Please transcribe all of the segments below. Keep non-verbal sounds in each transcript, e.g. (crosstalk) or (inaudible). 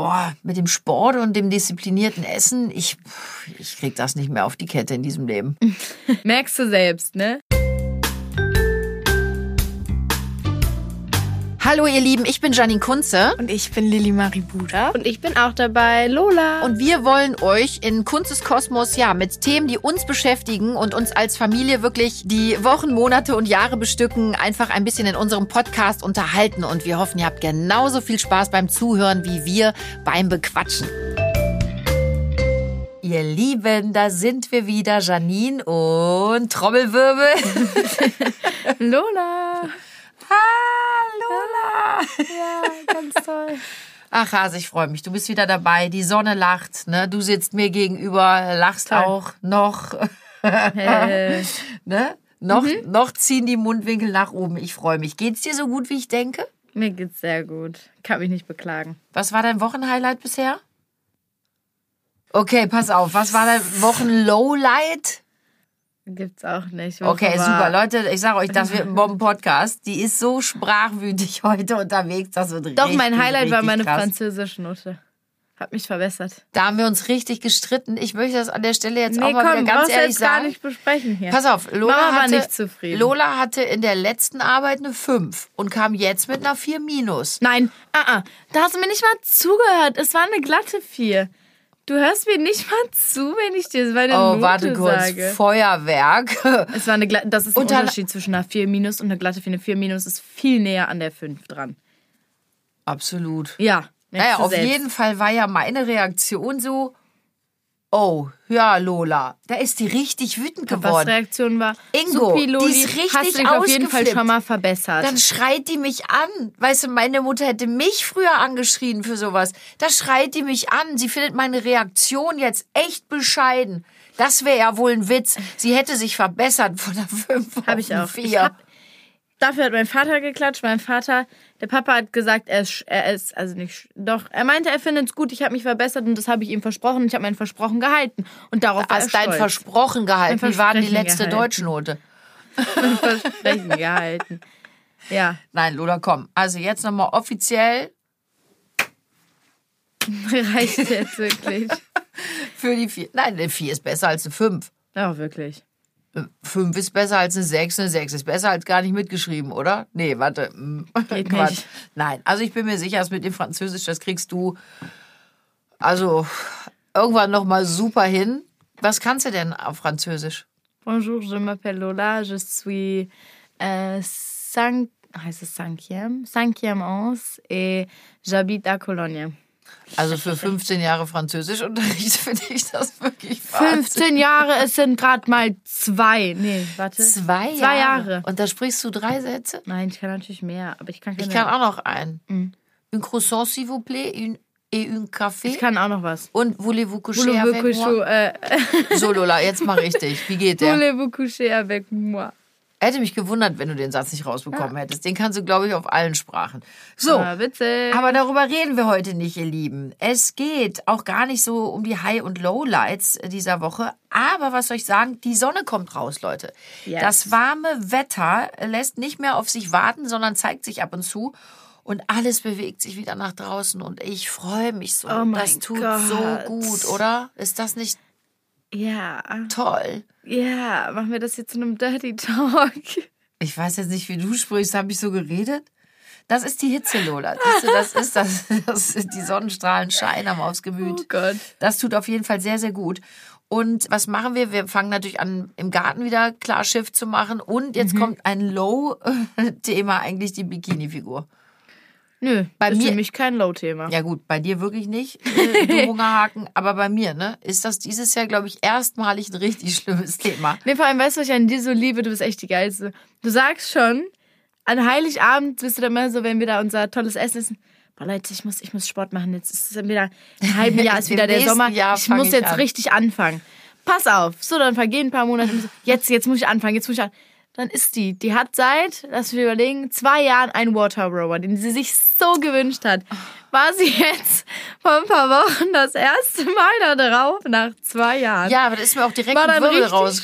boah, mit dem Sport und dem disziplinierten Essen, ich, ich krieg das nicht mehr auf die Kette in diesem Leben. (laughs) Merkst du selbst, ne? Hallo ihr Lieben, ich bin Janine Kunze Und ich bin Lilly Marie Buda. Und ich bin auch dabei, Lola. und wir wollen euch in Kunzes Kosmos ja mit Themen, die uns beschäftigen und uns als Familie wirklich die Wochen, Monate und Jahre bestücken, einfach ein bisschen in unserem Podcast unterhalten und wir hoffen, ihr habt genauso viel Spaß beim Zuhören wie wir beim Bequatschen. Ihr Lieben, da sind wir wieder, Janine und Trommelwirbel. (laughs) (laughs) Lola. Ah, Lola. Ja, ganz toll. Ach, Hase, ich freue mich. Du bist wieder dabei. Die Sonne lacht. Ne? Du sitzt mir gegenüber, lachst Toll. auch noch. Äh, (laughs) Ne? Noch, noch ziehen die Mundwinkel nach oben. Ich freue mich. Geht's dir so gut, wie ich denke? mir geht's sehr gut. Kann mich nicht beklagen. Was war dein Wochenhighlight bisher? Okay, pass auf. Was war dein Wochenlowlight? Gibt's auch nicht. Okay, super. Leute, ich sage euch, das wird ein (laughs) Bomben-Podcast. Die ist so sprachwütig (laughs) heute unterwegs. Das wird Doch, richtig, mein Highlight war meine krass. französische Note. Hat mich verbessert. Da haben wir uns richtig gestritten. Ich möchte das an der Stelle jetzt auch Nee, mal komm, wieder ganz ehrlich jetzt gar sagen. nicht besprechen hier. Pass auf, Lola Mama war hatte, nicht zufrieden. Lola hatte in der letzten Arbeit eine 5 und kam jetzt mit einer 4 minus. Nein, ah, ah, da hast du mir nicht mal zugehört. Es war eine glatte 4. Du hörst mir nicht mal zu, wenn ich dir meine Oh, Note warte kurz. sage. Feuerwerk. (laughs) Es war eine das ist ein dann- Unterschied zwischen einer 4 minus und einer glatte 4. Eine 4 minus ist viel näher an der 5 dran. Absolut. Ja. Naja, auf selbst. jeden Fall war ja meine Reaktion so, oh, ja, Lola, da ist die richtig wütend Was geworden. Reaktion war, Ingo, Supi, Loli, die ist richtig hast du dich auf jeden Fall schon mal verbessert. Dann schreit die mich an. Weißt du, meine Mutter hätte mich früher angeschrien für sowas. Da schreit die mich an. Sie findet meine Reaktion jetzt echt bescheiden. Das wäre ja wohl ein Witz. Sie hätte sich verbessert von der 5 Hab ich auch. Vier. Ich hab- Dafür hat mein Vater geklatscht. Mein Vater, der Papa hat gesagt, er ist, er ist also nicht, doch, er meinte, er findet es gut, ich habe mich verbessert und das habe ich ihm versprochen. Ich habe mein Versprochen gehalten. Und darauf war er Hast dein. Versprochen gehalten. Wie war denn die letzte gehalten. Deutschnote? mein Versprechen gehalten. Ja, Nein, Lola, komm. Also jetzt nochmal offiziell (laughs) reicht jetzt wirklich. (laughs) für die 4. Nein, eine 4 ist besser als eine 5. Ja, wirklich. 5 ist besser als eine 6, eine 6 ist besser als gar nicht mitgeschrieben, oder? Nee, warte. mm, Geht (laughs) nicht. Nein, also ich bin mir sicher, das mit dem Französisch, das kriegst du also irgendwann nochmal super hin. Was kannst du denn auf Französisch? Bonjour, je m'appelle Lola, je suis euh, cinq, heißt es cinquième, cinquième onze et j'habite à Cologne. Also für 15 Jahre Französischunterricht (laughs) finde ich das wirklich Wahnsinn. 15 Jahre, es sind gerade mal zwei. Nee, warte. Zwei Jahre. Zwei Jahre. Und da sprichst du drei Sätze? Nein, ich kann natürlich mehr, aber ich kann keine. Ich kann auch noch einen. Un croissant, s'il vous plaît, une, et un café. Ich kann auch noch was. Und voulez-vous coucher Voulez-vous avec moi? coucher, äh, So, Lola, jetzt mal richtig. Wie geht der? voulez-vous coucher avec moi? Hätte mich gewundert, wenn du den Satz nicht rausbekommen hättest. Den kannst du, glaube ich, auf allen Sprachen. So. Ah, witzig. Aber darüber reden wir heute nicht, ihr Lieben. Es geht auch gar nicht so um die High- und Lowlights dieser Woche. Aber was soll ich sagen? Die Sonne kommt raus, Leute. Yes. Das warme Wetter lässt nicht mehr auf sich warten, sondern zeigt sich ab und zu. Und alles bewegt sich wieder nach draußen. Und ich freue mich so. Oh das tut Gott. so gut, oder? Ist das nicht Ja, toll? ja, machen wir das jetzt in einem Dirty Talk. Ich weiß jetzt nicht, wie du sprichst. Habe ich so geredet? Das ist die Hitze, Lola. Siehst du, Das ist das, das ist die Sonnenstrahlen scheinen am aufs Gemüt. Oh Gott. Das tut auf jeden Fall sehr, sehr gut. Und was machen wir? Wir fangen natürlich an, im Garten wieder klar Schiff zu machen. Und jetzt Mhm. kommt ein Low-Thema, eigentlich die Bikini-Figur. Nö, Bei ist mir- für mich kein Low-Thema. Ja gut, bei dir wirklich nicht, äh, (laughs) du Hungerhaken. Aber bei mir, ne, ist das dieses Jahr, glaube ich, erstmalig ein richtig schlimmes Thema. Nee, vor allem, weißt du, was ich an dir so liebe? Du bist echt die Geilste. Du sagst schon, an Heiligabend bist du dann immer so, wenn wir da unser tolles Essen essen. Boah, Leute, ich muss, ich muss Sport machen. Jetzt ist es wieder, ein halben (laughs) Jahr ist wieder der Sommer. Jahr ich muss ich jetzt an. richtig anfangen. Pass auf. So, dann vergehen ein paar Monate. Jetzt, jetzt muss ich anfangen, jetzt muss ich an. Dann ist die, die hat seit, lass mich überlegen, zwei Jahren einen Water Rower, den sie sich so gewünscht hat. war sie jetzt vor ein paar Wochen das erste Mal da drauf, nach zwei Jahren. Ja, aber da ist mir auch direkt war ein Wirbel stolz,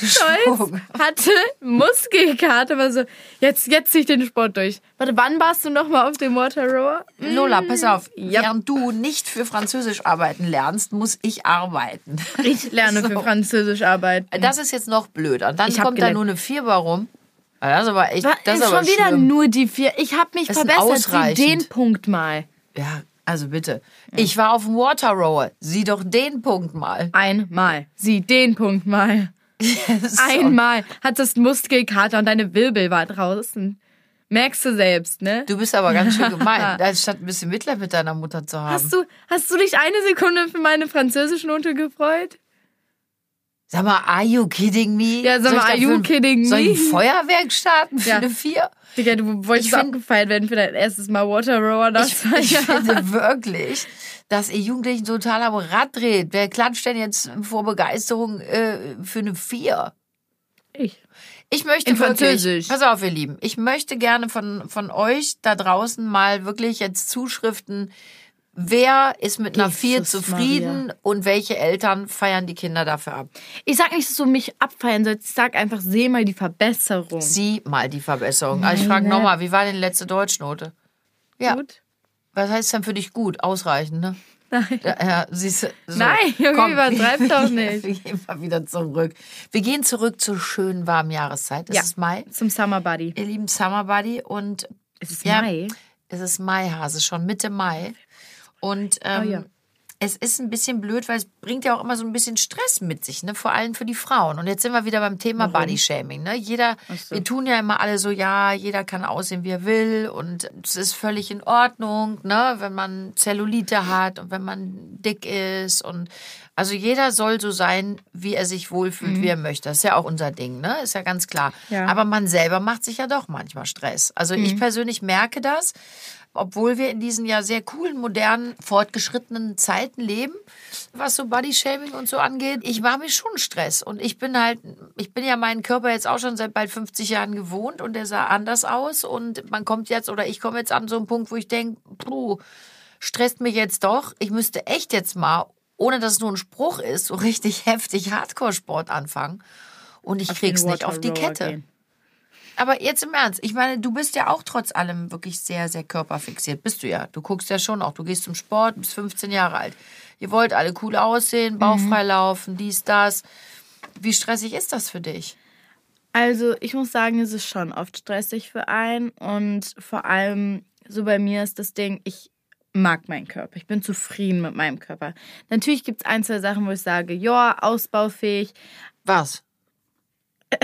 hatte Muskelkarte, war so, jetzt, jetzt zieh ich den Sport durch. Warte, wann warst du nochmal auf dem Waterrower? Lola, pass auf. Ja. Während du nicht für Französisch arbeiten lernst, muss ich arbeiten. Ich lerne (laughs) für So. Französisch arbeiten. Das ist jetzt noch blöd. Und dann Ich kommt da nur eine 4 warum. Das ist aber echt, das ist schon wieder schlimm. nur die vier. Ich habe mich Das verbessert. Sieh den Punkt mal. Ja, also bitte. Ich war auf dem Waterrower. Sieh doch den Punkt mal. Einmal. Sieh den Punkt mal. (laughs) So. Einmal. Hattest Muskelkater und deine Wirbel war draußen. Merkst du selbst, ne? Du bist aber ganz schön gemein. (laughs) Anstatt ein bisschen Mitleid mit deiner Mutter zu haben. Hast du, hast du dich eine Sekunde für meine Französischnote gefreut? Sag mal, are you kidding me? Ja, sag mal, are you kidding Soll ich ein me? Feuerwerk starten für Ja. eine 4? Digga, du wolltest find- abgefeiert werden für dein erstes Mal Waterrower nach Ich, (laughs) ich finde wirklich, dass ihr Jugendlichen total am Rad dreht. Wer klatscht denn jetzt vor Begeisterung äh, für eine 4? Ich. Ich möchte In wirklich, Französisch. pass auf, ihr Lieben, ich möchte gerne von, von euch da draußen mal wirklich jetzt Zuschriften, wer ist mit einer 4 Jesus zufrieden und welche Eltern feiern die Kinder dafür ab? Ich sag nicht, dass du mich abfeiern sollst. Ich sag einfach, seh mal die Verbesserung. Sieh mal die Verbesserung. Also ich frage Meine- nochmal, wie war denn die letzte Deutschnote? Ja, Gut. was heißt denn für dich gut? Ausreichend, ne? Nein. Ja, ja, siehst du. So. Nein, Junge, übertreib wir- doch (laughs) nicht. Wir gehen mal wieder zurück. Wir gehen zurück zur schönen warmen Jahreszeit. Es Ja. ist Mai. Zum Summer Buddy. Ihr lieben Summer Buddy und Es ist ja, Mai. Es ist Mai, Hase, schon Mitte Mai. Und ähm, Oh ja. es ist ein bisschen blöd, weil es bringt ja auch immer so ein bisschen Stress mit sich, ne? Vor allem für die Frauen. Und jetzt sind wir wieder beim Thema Bodyshaming, ne? Jeder, so. wir tun ja immer alle so, ja, jeder kann aussehen, wie er will und es ist völlig in Ordnung, ne? Wenn man Zellulite hat und wenn man dick ist und also jeder soll so sein, wie er sich wohlfühlt, wie er möchte. Das ist ja auch unser Ding, ne? Ist ja ganz klar. Ja. Aber man selber macht sich ja doch manchmal Stress. Also ich persönlich merke das, obwohl wir in diesen ja sehr coolen, modernen, fortgeschrittenen Zeiten leben, was so Bodyshaming und so angeht. Ich war mir schon Stress und ich bin halt, ich bin ja meinen Körper jetzt auch schon seit bald 50 Jahren gewohnt und der sah anders aus und man kommt jetzt oder ich komme jetzt an so einen Punkt, wo ich denke, puh, stresst mich jetzt doch. Ich müsste echt jetzt mal, ohne dass es nur ein Spruch ist, so richtig (laughs) heftig Hardcore-Sport anfangen. Und ich krieg's nicht auf die Kette. gehen. Aber jetzt im Ernst, ich meine, du bist ja auch trotz allem wirklich sehr, sehr körperfixiert. Bist du ja. Du guckst ja schon auch. Du gehst zum Sport, bist 15 Jahre alt. Ihr wollt alle cool aussehen, bauchfrei laufen, dies, das. Wie stressig ist das für dich? Also, ich muss sagen, es ist schon oft stressig für einen. Und vor allem, so bei mir ist das Ding, ich mag meinen Körper. Ich bin zufrieden mit meinem Körper. Natürlich gibt es ein, zwei Sachen, wo ich sage, ja, ausbaufähig. Was? (laughs)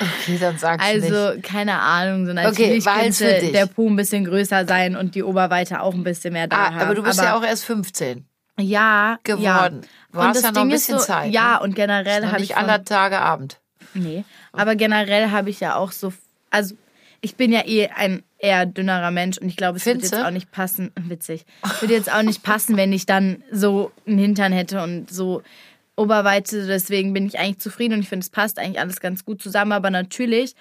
Okay, dann sag's nicht. Also, keine Ahnung, so Okay, natürlich Wahl's könnte für dich. der Po ein bisschen größer sein und die Oberweite auch ein bisschen mehr da Ah, haben. aber du bist ja auch erst 15 ja, geworden. Ja. Du Und hast das ja noch ein Ding ist bisschen so, Zeit. Ja, ne? und generell habe nicht ich aller Tage Abend. Nee, aber generell habe ich ja auch so, also ich bin ja eh ein eher dünnerer Mensch und ich glaube, es wird Findste? jetzt auch nicht passen, witzig, würde jetzt auch nicht passen, wenn ich dann so einen Hintern hätte und so Oberweite, deswegen bin ich eigentlich zufrieden und ich finde, es passt eigentlich alles ganz gut zusammen, aber natürlich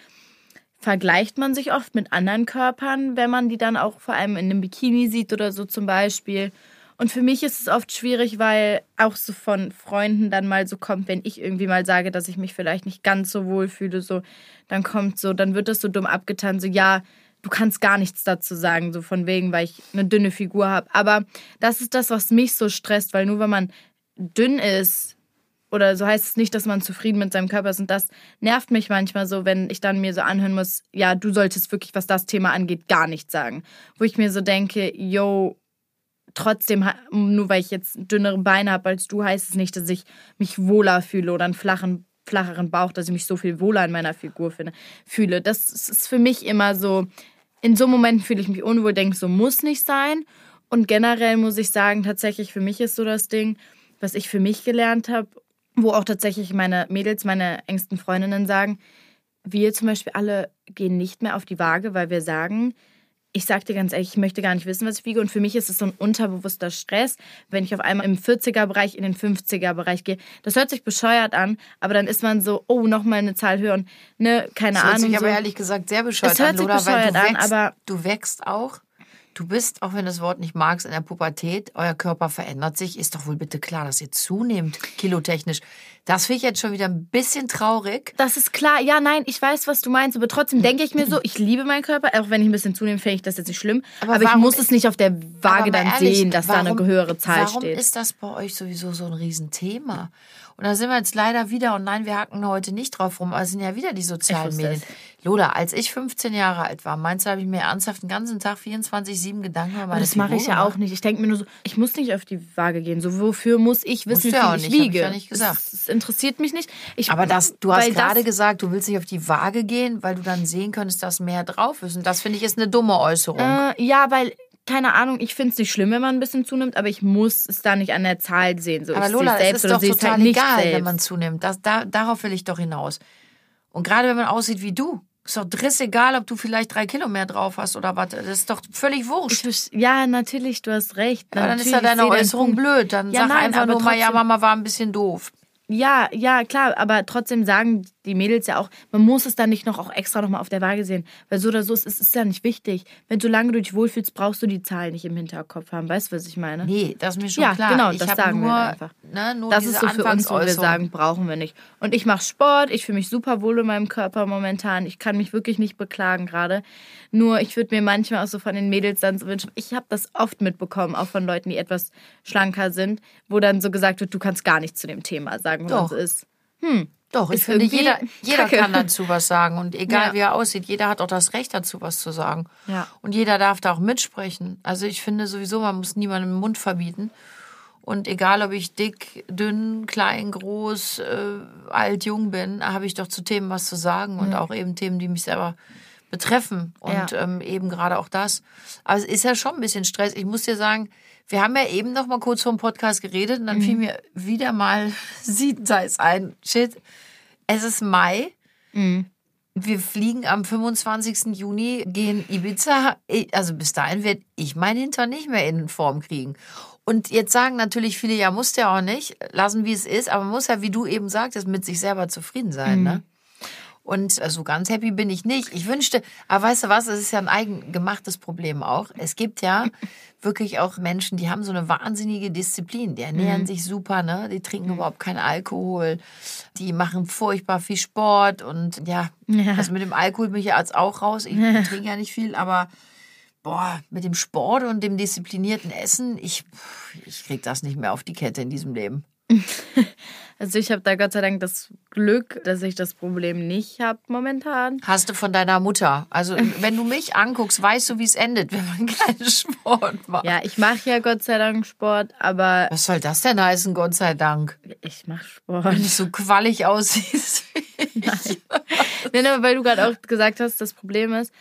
vergleicht man sich oft mit anderen Körpern, wenn man die dann auch vor allem in einem Bikini sieht oder so zum Beispiel. Und für mich ist es oft schwierig, weil auch so von Freunden dann mal so kommt, wenn ich irgendwie mal sage, dass ich mich vielleicht nicht ganz so wohl fühle, so, dann kommt so, dann wird das so dumm abgetan, so, ja, du kannst gar nichts dazu sagen, so von wegen, weil ich eine dünne Figur habe. Aber das ist das, was mich so stresst, weil nur wenn man dünn ist, oder so heißt es nicht, dass man zufrieden mit seinem Körper ist. Und das nervt mich manchmal so, wenn ich dann mir so anhören muss, ja, du solltest wirklich, was das Thema angeht, gar nichts sagen. Wo ich mir so denke, yo, trotzdem, nur weil ich jetzt dünnere Beine habe als du, heißt es nicht, dass ich mich wohler fühle oder einen flachen, flacheren Bauch, dass ich mich so viel wohler in meiner Figur fühle. Das ist für mich immer so, in so Momenten fühle ich mich unwohl, denke, so muss nicht sein. Und generell muss ich sagen, tatsächlich für mich ist so das Ding, was ich für mich gelernt habe, wo auch tatsächlich meine Mädels, meine engsten Freundinnen sagen, wir zum Beispiel alle gehen nicht mehr auf die Waage, weil wir sagen, ich sag dir ganz ehrlich, ich möchte gar nicht wissen, was ich wiege. Und für mich ist es so ein unterbewusster Stress, wenn ich auf einmal im 40er-Bereich in den 50er-Bereich gehe. Das hört sich bescheuert an, aber dann ist man so, oh, nochmal eine Zahl höher und ne, keine Das hört Ahnung. sich aber so. ehrlich gesagt sehr bescheuert Es hört an, sich weil du bescheuert an, wächst, aber- du wächst auch. Du bist, auch wenn du das Wort nicht magst, in der Pubertät, euer Körper verändert sich, ist doch wohl bitte klar, dass ihr zunehmt, kilotechnisch. Das finde ich jetzt schon wieder ein bisschen traurig. Das ist klar. Ja, nein, ich weiß, was du meinst, aber trotzdem denke ich mir so, ich liebe meinen Körper, auch wenn ich ein bisschen zunehme, finde ich das jetzt nicht schlimm. Aber, Aber ich warum- muss es nicht auf der Waage dann ehrlich, sehen, dass da eine warum- höhere Zahl warum steht. ist das bei euch sowieso so ein Riesenthema? Und da sind wir jetzt leider wieder, und nein, wir hacken heute nicht drauf rum, aber es sind ja wieder die sozialen Medien. Lola, als ich 15 Jahre alt war, meinst du, habe ich mir ernsthaft den ganzen Tag 24-7 Gedanken über meine das mache ich ja auch gemacht? nicht. Ich denke mir nur so, ich muss nicht auf die Waage gehen. So, wofür muss ich wissen, du ja auch wie ich nicht, hab ich wiege? ja nicht gesagt. Das, das interessiert mich nicht. Ich, Aber das, du hast gerade gesagt, du willst nicht auf die Waage gehen, weil du dann sehen könntest, dass mehr drauf ist. Und das finde ich ist eine dumme Äußerung. Äh, ja, weil, keine Ahnung, ich finde es nicht schlimm, wenn man ein bisschen zunimmt, aber ich muss es da nicht an der Zahl sehen. So, Aber ich Lola, es ist doch total halt egal, selbst. wenn man zunimmt. Das, da, darauf will ich doch hinaus. Und gerade wenn man aussieht wie du, ist doch driss egal, ob du vielleicht drei Kilo mehr drauf hast oder was. Das ist doch völlig Ich wurscht. verste- ja, natürlich, du hast recht. Aber dann ist ja ich deine Äußerung blöd. Dann Ja, sag nein, einfach nur mal, ja, Mama war ein bisschen doof. Ja, ja, klar, aber trotzdem sagen die Mädels ja auch, man muss es dann nicht noch auch extra nochmal auf der Waage sehen. Weil so oder so, ist, es ist ja nicht wichtig. Wenn solange du dich wohlfühlst, brauchst du die Zahl nicht im Hinterkopf haben. Weißt du, was ich meine? Nee, das ist mir schon Ja, klar. genau, ich das sagen wir nur, einfach. Ne, nur Das ist so für uns, wo wir sagen, brauchen wir nicht. Und ich mache Sport, ich fühle mich super wohl in meinem Körper momentan. Ich kann mich wirklich nicht beklagen gerade. Nur ich würde mir manchmal auch so von den Mädels dann so wünschen, ich habe das oft mitbekommen, auch von Leuten, die etwas schlanker sind, wo dann so gesagt wird, du kannst gar nichts zu dem Thema sagen, Doch. was es ist. Doch, ich finde, jeder, (laughs) jeder Kacke. kann dazu was sagen. Und egal Ja. wie er aussieht, jeder hat auch das Recht dazu, was zu sagen. Ja. Und jeder darf da auch mitsprechen. Also ich finde sowieso, man muss niemandem den Mund verbieten. Und egal, ob ich dick, dünn, klein, groß, äh, alt, jung bin, habe ich doch zu Themen was zu sagen. Und auch eben Themen, die mich selber betreffen. Und Ja. ähm, eben gerade auch das. Aber es ist ja schon ein bisschen Stress. Ich muss dir sagen, wir haben ja eben noch mal kurz vor dem Podcast geredet und dann fiel mir wieder mal (laughs) Siedenseis ein. Shit, es ist Mai. Wir fliegen am 25. Juni, gehen Ibiza. Also bis dahin werde ich mein Hintern nicht mehr in Form kriegen. Und jetzt sagen natürlich viele, ja, muss der auch nicht, lassen wie es ist, aber man muss ja, wie du eben sagtest, mit sich selber zufrieden sein, ne? Und äh, so ganz happy bin ich nicht. Ich wünschte, aber weißt du was, es ist ja ein eigen gemachtes Problem auch. Es gibt ja (laughs) wirklich auch Menschen, die haben so eine wahnsinnige Disziplin. Die ernähren sich super, ne? Die trinken überhaupt keinen Alkohol. Die machen furchtbar viel Sport und ja, Ja. also mit dem Alkohol bin ich ja jetzt auch raus. Ich trinke ja nicht viel, aber boah, mit dem Sport und dem disziplinierten Essen, ich, ich krieg das nicht mehr auf die Kette in diesem Leben. (laughs) Also ich habe da Gott sei Dank das Glück, dass ich das Problem nicht habe momentan. Hast du von deiner Mutter. Also, wenn du mich anguckst, weißt du, wie es endet, (laughs) wenn man keinen Sport macht. Ja, ich mache ja Gott sei Dank Sport, aber Was soll das denn heißen, Gott sei Dank? ich mache Sport. Wenn du so quallig aussiehst. (laughs) Nein, aber weil du gerade auch gesagt hast, das Problem ist,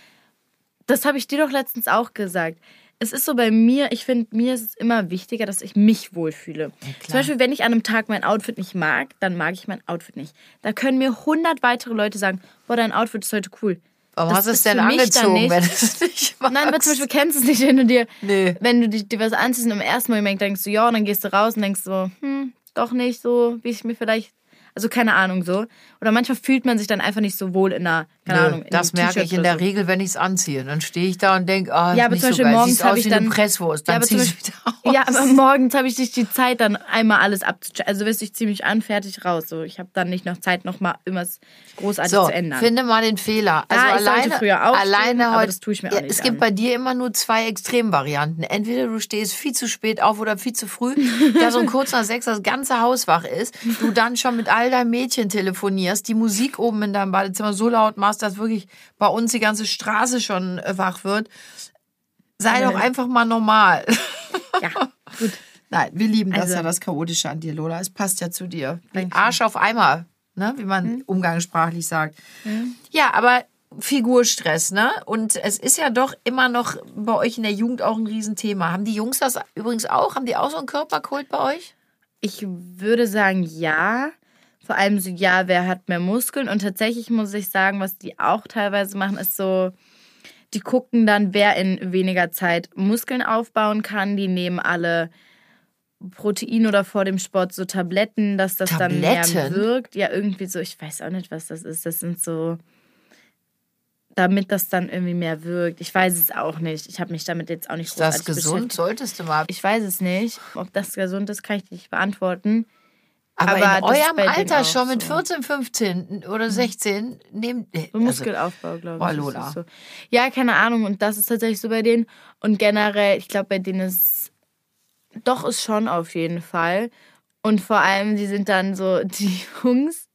das habe ich dir doch letztens auch gesagt. Es ist so bei mir, ich finde, mir ist es immer wichtiger, dass ich mich wohlfühle. Zum Beispiel, wenn ich an einem Tag mein Outfit nicht mag, dann mag ich mein Outfit nicht. Da können mir hundert weitere Leute sagen, boah, dein Outfit ist heute cool. Warum Das hast du es ist denn angezogen, wenn du es nicht magst? (laughs) Nein, aber zum Beispiel kennst du es nicht, wenn du dir, Nee. wenn du dir, dir was anziehst und im ersten Moment denkst du, ja, und dann gehst du raus und denkst so, hm, doch nicht so, wie ich mir vielleicht, also keine Ahnung so. Oder manchmal fühlt man sich dann einfach nicht so wohl in einer, keine Ahnung, das merke ich in der so. Regel, wenn ich es anziehe. Dann stehe ich da und denke, ah, Ja, aber nicht zum so Beispiel geil. morgens habe ich dann- Presswurst. Dann ja, aber zieh zum ich wieder (laughs) aus. ja, aber morgens habe ich nicht die Zeit, dann einmal alles abzuchecken. Also du, ich ziehe mich an, fertig raus. So, ich habe dann nicht noch Zeit, noch mal irgendwas großartig So, zu ändern. finde mal den Fehler. Also Ja, ich alleine, früher aufstehen, alleine aber heute, das tue ich mir auch nicht Es gibt an. bei dir immer nur zwei Extremvarianten. Entweder du stehst viel zu spät auf oder viel zu früh, da so kurz nach sechs das ganze Haus wach ist, du dann schon mit all deinen Mädchen telefonierst, die Musik oben in deinem Badezimmer so laut machst, dass wirklich bei uns die ganze Straße schon äh, wach wird. Sei doch einfach mal normal. (laughs) ja, gut. Nein, wir lieben das Also- ja, das Chaotische an dir, Lola. Es passt ja zu dir. Wie. Arsch auf Eimer, ne? wie man Hm? umgangssprachlich sagt. Ja, aber Figurstress, ne? Und es ist ja doch immer noch bei euch in der Jugend auch ein Riesenthema. Haben die Jungs das übrigens auch? Haben die auch so einen Körperkult bei euch? Ich würde sagen, ja. Vor allem so, ja, wer hat mehr Muskeln? Und tatsächlich muss ich sagen, was die auch teilweise machen, ist so, die gucken dann, wer in weniger Zeit Muskeln aufbauen kann. Die nehmen alle Protein oder vor dem Sport so Tabletten, dass das dann mehr Tabletten? wirkt. Ja, irgendwie so, ich weiß auch nicht, was das ist. Das sind so damit das dann irgendwie mehr wirkt. Ich weiß es auch nicht. Ich habe mich damit jetzt auch nicht Ist das gesund? Solltest du mal. Ich weiß es nicht. Ob das gesund ist, kann ich nicht beantworten. Aber, aber in eurem Alter schon mit so. 14, 15 oder 16 nehmt. So also, Muskelaufbau, glaube Boah, ich. ist Lola. So. Ja, keine Ahnung. Und das ist tatsächlich so bei denen. Und generell, ich glaube, bei denen ist doch ist schon auf jeden Fall. Und vor allem, die sind dann so, (laughs) die Jungs,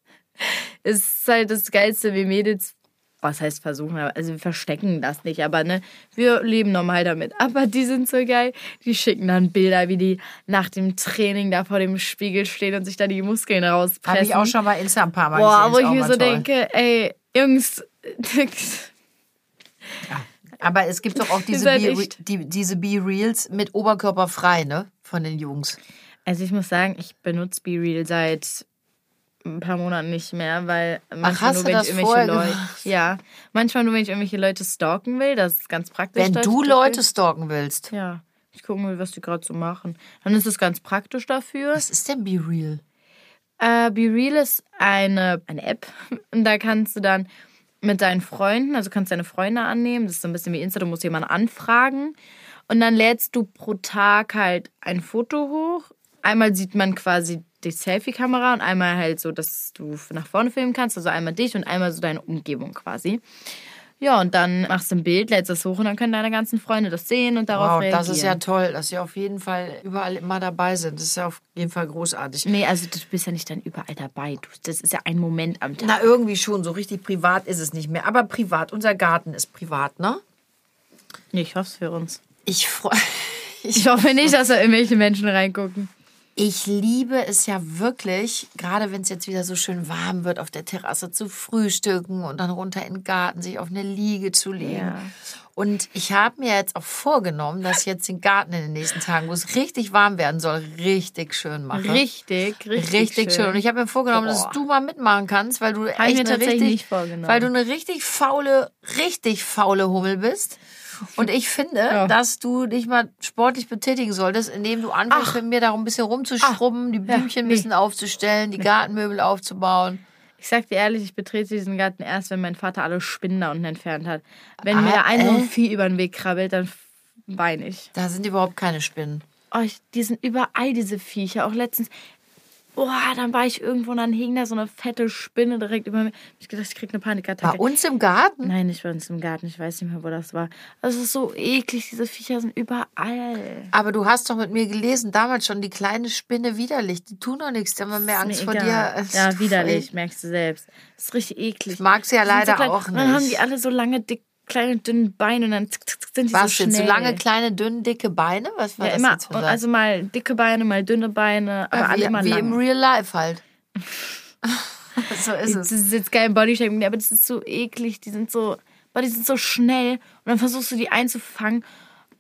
ist halt das Geilste, wie Mädels, was heißt versuchen, aber- also wir verstecken das nicht, aber ne, wir leben normal damit. Aber die sind so geil, die schicken dann Bilder, wie die nach dem Training da vor dem Spiegel stehen und sich da die Muskeln rauspressen. Habe ich auch schon bei Insta ein paar Mal Boah, gesehen. wo ist ich mir so toll. denke, ey, Jungs, (laughs) Aber es gibt doch auch diese Be, die, diese Be Reels mit Oberkörper frei, ne? Von den Jungs. Also ich muss sagen, ich benutze BeReal seit ein paar Monaten nicht mehr, weil manchmal hast nur wenn ich irgendwelche Leute, gemacht? ja, manchmal nur wenn ich irgendwelche Leute stalken will, das ist ganz praktisch. Wenn du. Leute stalken willst. ja, ich gucke mal, was die gerade so machen. Dann ist es ganz praktisch dafür. Was ist denn Be Real? Äh, BeReal ist eine, eine App (laughs) und da kannst du dann mit deinen Freunden, also kannst deine Freunde annehmen, das ist so ein bisschen wie Insta, du musst jemanden anfragen und dann lädst du pro Tag halt ein Foto hoch. Einmal sieht man quasi die Selfie-Kamera und einmal halt so, dass du nach vorne filmen kannst, also einmal dich und einmal so deine Umgebung quasi. Ja, und dann machst du ein Bild, lädst das hoch und dann können deine ganzen Freunde das sehen und darauf Wow, reagieren. das ist ja toll, dass sie auf jeden Fall überall immer dabei sind. Das ist ja auf jeden Fall großartig. Nee, also du bist ja nicht dann überall dabei. Du, das ist ja ein Moment am Tag. Na, irgendwie schon. So richtig privat ist es nicht mehr. Aber privat, unser Garten ist privat, ne? Nee, ich hoffe es für uns. Ich freue. (laughs) Ich hoffe nicht, dass da irgendwelche Menschen reingucken. Ich liebe es ja wirklich, gerade wenn es jetzt wieder so schön warm wird, auf der Terrasse zu frühstücken und dann runter in den Garten, sich auf eine Liege zu legen. Ja. Und ich habe mir jetzt auch vorgenommen, dass ich jetzt den Garten in den nächsten Tagen, wo es richtig warm werden soll, richtig schön mache. Richtig, richtig, Richtig schön. Und ich habe mir vorgenommen, dass Boah. du mal mitmachen kannst, weil du echt eine richtig, nicht vorgenommen. weil du eine richtig faule, richtig faule Hummel bist. Und ich finde, Ja. dass du dich mal sportlich betätigen solltest, indem du anfängst, mit mir darum ein bisschen rumzuschrubben, die Blümchen ein nee. bisschen aufzustellen, die Gartenmöbel aufzubauen. Ich sag dir ehrlich, ich betrete diesen Garten erst, wenn mein Vater alle Spinnen da unten entfernt hat. Wenn Ah, mir da ein so äh? ein Vieh über den Weg krabbelt, dann weine ich. Da sind überhaupt keine Spinnen. Oh, ich, die sind überall, diese Viecher. Auch letztens, oh, dann war ich irgendwo und dann hing da so eine fette Spinne direkt über mir. Ich gedacht, ich krieg eine Bei Panikattacke. uns im Garten? Nein, ich war nicht im Garten. Ich weiß nicht mehr, wo das war. Das ist so eklig. Diese Viecher sind überall. Aber du hast doch mit mir gelesen, damals schon, die kleine Spinne widerlich. Die tun doch nichts, die haben mehr Angst vor dir. Es Ja, widerlich, merkst du selbst. Das ist richtig eklig. Ich mag sie ja leider so auch Und dann haben nicht. die alle so lange, dick, kleine, dünne Beine und dann zick, zick, zick, sind die Was so schnell. So lange, kleine, dünne, dicke Beine? Was war Ja, das immer. jetzt also mal dicke Beine, mal dünne Beine, aber Ja, alle wie, immer wie lang. im Real Life halt. (laughs) so ist Das es. ist jetzt kein Bodyshaming, aber das ist so eklig. Die sind so, boah, die sind so schnell. Und dann versuchst du die einzufangen.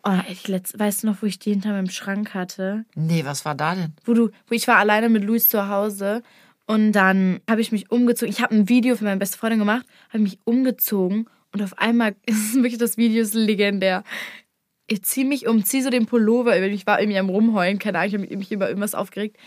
Oh, ich letzt, weißt du noch, wo ich die hinter meinem Schrank hatte? Nee, was war da denn? Wo du, wo ich war alleine mit Luis zu Hause und dann habe ich mich umgezogen. Ich habe ein Video für meine beste Freundin gemacht, habe mich umgezogen und auf einmal (laughs) ist wirklich das Video ist legendär. Ich ziehe mich um, ziehe so den Pullover über mich, war irgendwie am rumheulen, keine Ahnung, ich habe mich über irgendwas aufgeregt.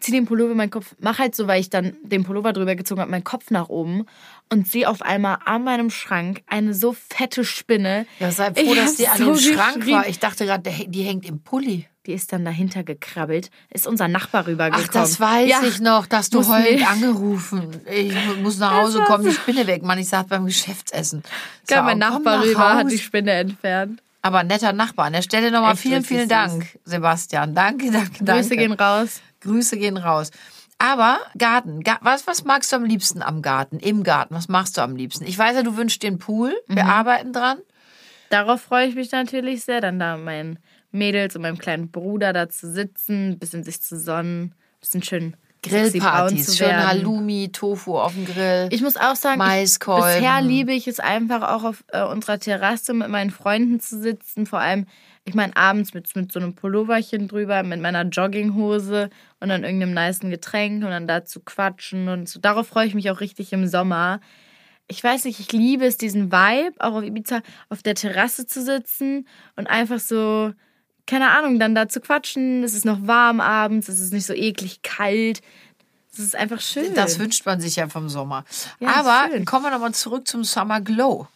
Zieh den Pullover in meinen Kopf, mach halt so, weil ich dann den Pullover drüber gezogen habe, meinen Kopf nach oben und sehe auf einmal an meinem Schrank eine so fette Spinne. Ja, sei froh, Ich dass die an so dem Schrank war. Ich dachte gerade, die hängt im Pulli. Die ist dann dahinter gekrabbelt, ist unser Nachbar rübergekommen. Ach, das weiß ja. ich noch, dass du nicht. angerufen. Ich muss nach Hause kommen, die Spinne weg. Mann, ich saß beim Geschäftsessen. Ich Kam mein Nachbar nach rüber, hat die Spinne entfernt. Aber netter Nachbar. An der Stelle nochmal Echt vielen, vielen. Dank, Sebastian. Danke, danke, danke. Grüße gehen raus. Grüße gehen raus. Aber Garten, Ga- was, was magst du am liebsten am Garten, im Garten? Was machst du am liebsten? Ich weiß ja, du wünschst dir einen Pool. Wir Mhm. arbeiten dran. Darauf freue ich mich natürlich sehr, dann da meinen Mädels und meinem kleinen Bruder da zu sitzen, ein bisschen sich zu sonnen, ein bisschen schön Grillpartys, zu schön. Halloumi, Tofu auf dem Grill. Ich muss auch sagen, ich, bisher liebe ich es einfach auch auf äh, unserer Terrasse mit meinen Freunden zu sitzen. Vor allem, ich meine, abends mit, mit so einem Pulloverchen drüber, mit meiner Jogginghose und dann irgendeinem niceen Getränk und dann da zu quatschen und so. Darauf freue ich mich auch richtig im Sommer. Ich weiß nicht, ich liebe es, diesen Vibe, auch auf Ibiza auf der Terrasse zu sitzen und einfach so, keine Ahnung, dann da zu quatschen. Es ist noch warm abends, es ist nicht so eklig kalt. Es ist einfach schön. Das wünscht man sich ja vom Sommer. Ja, Aber kommen wir nochmal zurück zum Summer Glow.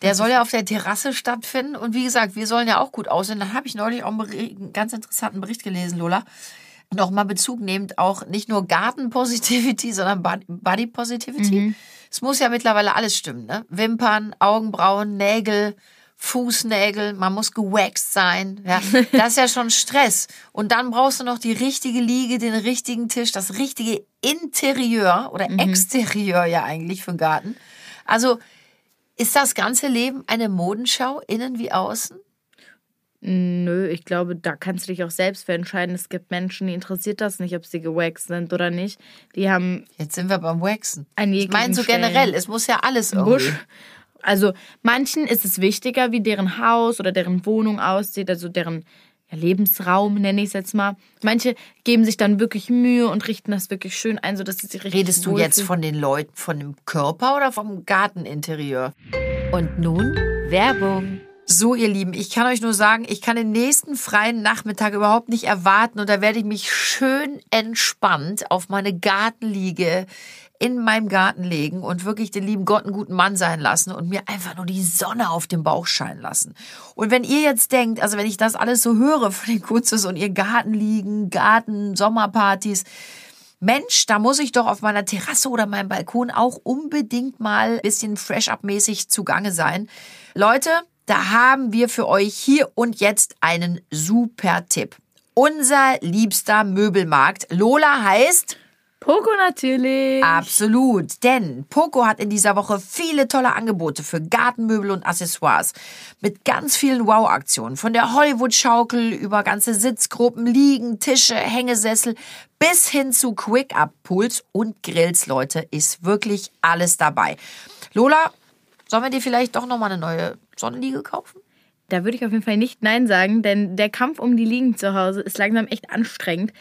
Der soll ja auf der Terrasse stattfinden. Und wie gesagt, wir sollen ja auch gut aussehen. Dann habe ich neulich auch einen ganz interessanten Bericht gelesen, Lola. Nochmal Bezug nehmend auch nicht nur Garten-Positivity, (laughs) sondern Body-Positivity. Mhm. Es muss ja mittlerweile alles stimmen. Ne? Wimpern, Augenbrauen, Nägel, Fußnägel, man muss gewaxt sein. Ja, das ist ja schon Stress. Und dann brauchst du noch die richtige Liege, den richtigen Tisch, das richtige Interieur oder mhm. Exterieur ja eigentlich für den Garten. Also ist das ganze Leben eine Modenschau, innen wie außen? Nö, ich glaube, da kannst du dich auch selbst für entscheiden. Es gibt Menschen, die interessiert das nicht, ob sie gewaxt sind oder nicht. Die haben. Jetzt sind wir beim Waxen. Ich meine so generell, es muss ja alles irgendwie. Busch. Also manchen ist es wichtiger, wie deren Haus oder deren Wohnung aussieht, also deren ja, Lebensraum, nenne ich es jetzt mal. Manche geben sich dann wirklich Mühe und richten das wirklich schön ein, sodass sie sich richtig Redest du jetzt von den Leuten, von dem Körper oder vom Garteninterieur? Und nun Werbung. So, ihr Lieben, ich kann euch nur sagen, ich kann den nächsten freien Nachmittag überhaupt nicht erwarten und da werde ich mich schön entspannt auf meine Gartenliege in meinem Garten legen und wirklich den lieben Gott einen guten Mann sein lassen und mir einfach nur die Sonne auf dem Bauch scheinen lassen. Und wenn ihr jetzt denkt, also wenn ich das alles so höre von den Kurzes und ihr Garten liegen, Garten, Sommerpartys, Mensch, da muss ich doch auf meiner Terrasse oder meinem Balkon auch unbedingt mal ein bisschen fresh-up-mäßig zugange sein. Leute, da haben wir für euch hier und jetzt einen super Tipp. Unser liebster Möbelmarkt. Lola heißt Poco natürlich. Absolut, denn Poco hat in dieser Woche viele tolle Angebote für Gartenmöbel und Accessoires mit ganz vielen Wow-Aktionen. Von der Hollywood-Schaukel über ganze Sitzgruppen, Liegen, Tische, Hängesessel bis hin zu Quick-Up-Pools und Grills, Leute, ist wirklich alles dabei. Lola, sollen wir dir vielleicht doch nochmal eine neue Sonnenliege kaufen? Da würde ich auf jeden Fall nicht Nein sagen, denn der Kampf um die Liegen zu Hause ist langsam echt anstrengend.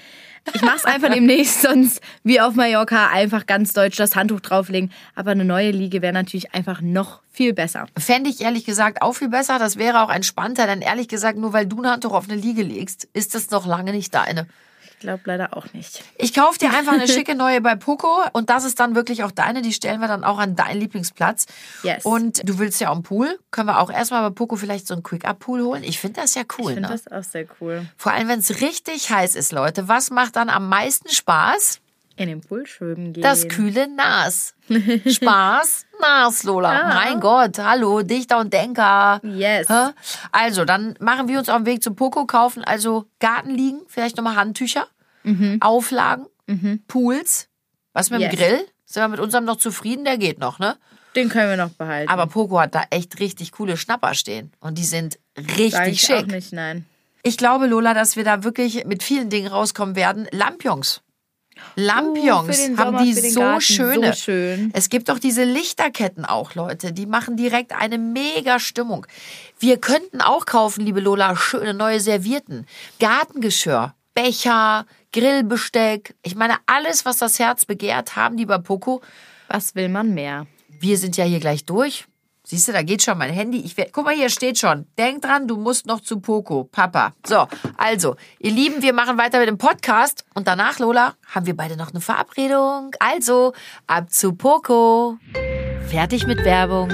Ich mache es einfach demnächst, sonst wie auf Mallorca einfach ganz deutsch das Handtuch drauflegen. Aber eine neue Liege wäre natürlich einfach noch viel besser. Fände ich ehrlich gesagt auch viel besser. Das wäre auch entspannter, denn ehrlich gesagt, nur weil du ein Handtuch auf eine Liege legst, ist das noch lange nicht deine. Ich glaube leider auch nicht. Ich kaufe dir einfach eine (laughs) schicke neue bei Poco und das ist dann wirklich auch deine. Die stellen wir dann auch an deinen Lieblingsplatz. Yes. Und du willst ja auch einen Pool. Können wir auch erstmal bei Poco vielleicht so einen Quick-Up-Pool holen? Ich finde das ja cool. Ich finde ne? das auch sehr cool. Vor allem, wenn es richtig heiß ist, Leute. Was macht dann am meisten Spaß? In den Pool schwimmen gehen. Das kühle Nas. Spaß? Nas, Lola. Ja. Mein Gott, hallo, Dichter und Denker. Yes. Also, dann machen wir uns auf den Weg zu Poco, kaufen also Gartenliegen, vielleicht nochmal Handtücher, mhm. Auflagen, mhm. Pools. Was mit yes. dem Grill? Sind wir mit unserem noch zufrieden? Der geht noch, ne? Den können wir noch behalten. Aber Poco hat da echt richtig coole Schnapper stehen. Und die sind richtig Sag ich schick. Auch nicht, nein. Ich glaube, Lola, dass wir da wirklich mit vielen Dingen rauskommen werden. Lampions. Lampions uh, haben die so Garten, schöne. So schön. Es gibt doch diese Lichterketten auch, Leute. Die machen direkt eine mega Stimmung. Wir könnten auch kaufen, liebe Lola, schöne neue Servierten. Gartengeschirr, Becher, Grillbesteck. Ich meine, alles, was das Herz begehrt, haben die bei Poco. Was will man mehr? Wir sind ja hier gleich durch. Siehst du, da geht schon mein Handy. Ich guck mal, hier steht schon. Denk dran, du musst noch zu Poco, Papa. So, also, ihr Lieben, wir machen weiter mit dem Podcast. Und danach, Lola, haben wir beide noch eine Verabredung. Also, ab zu Poco. Fertig mit Werbung.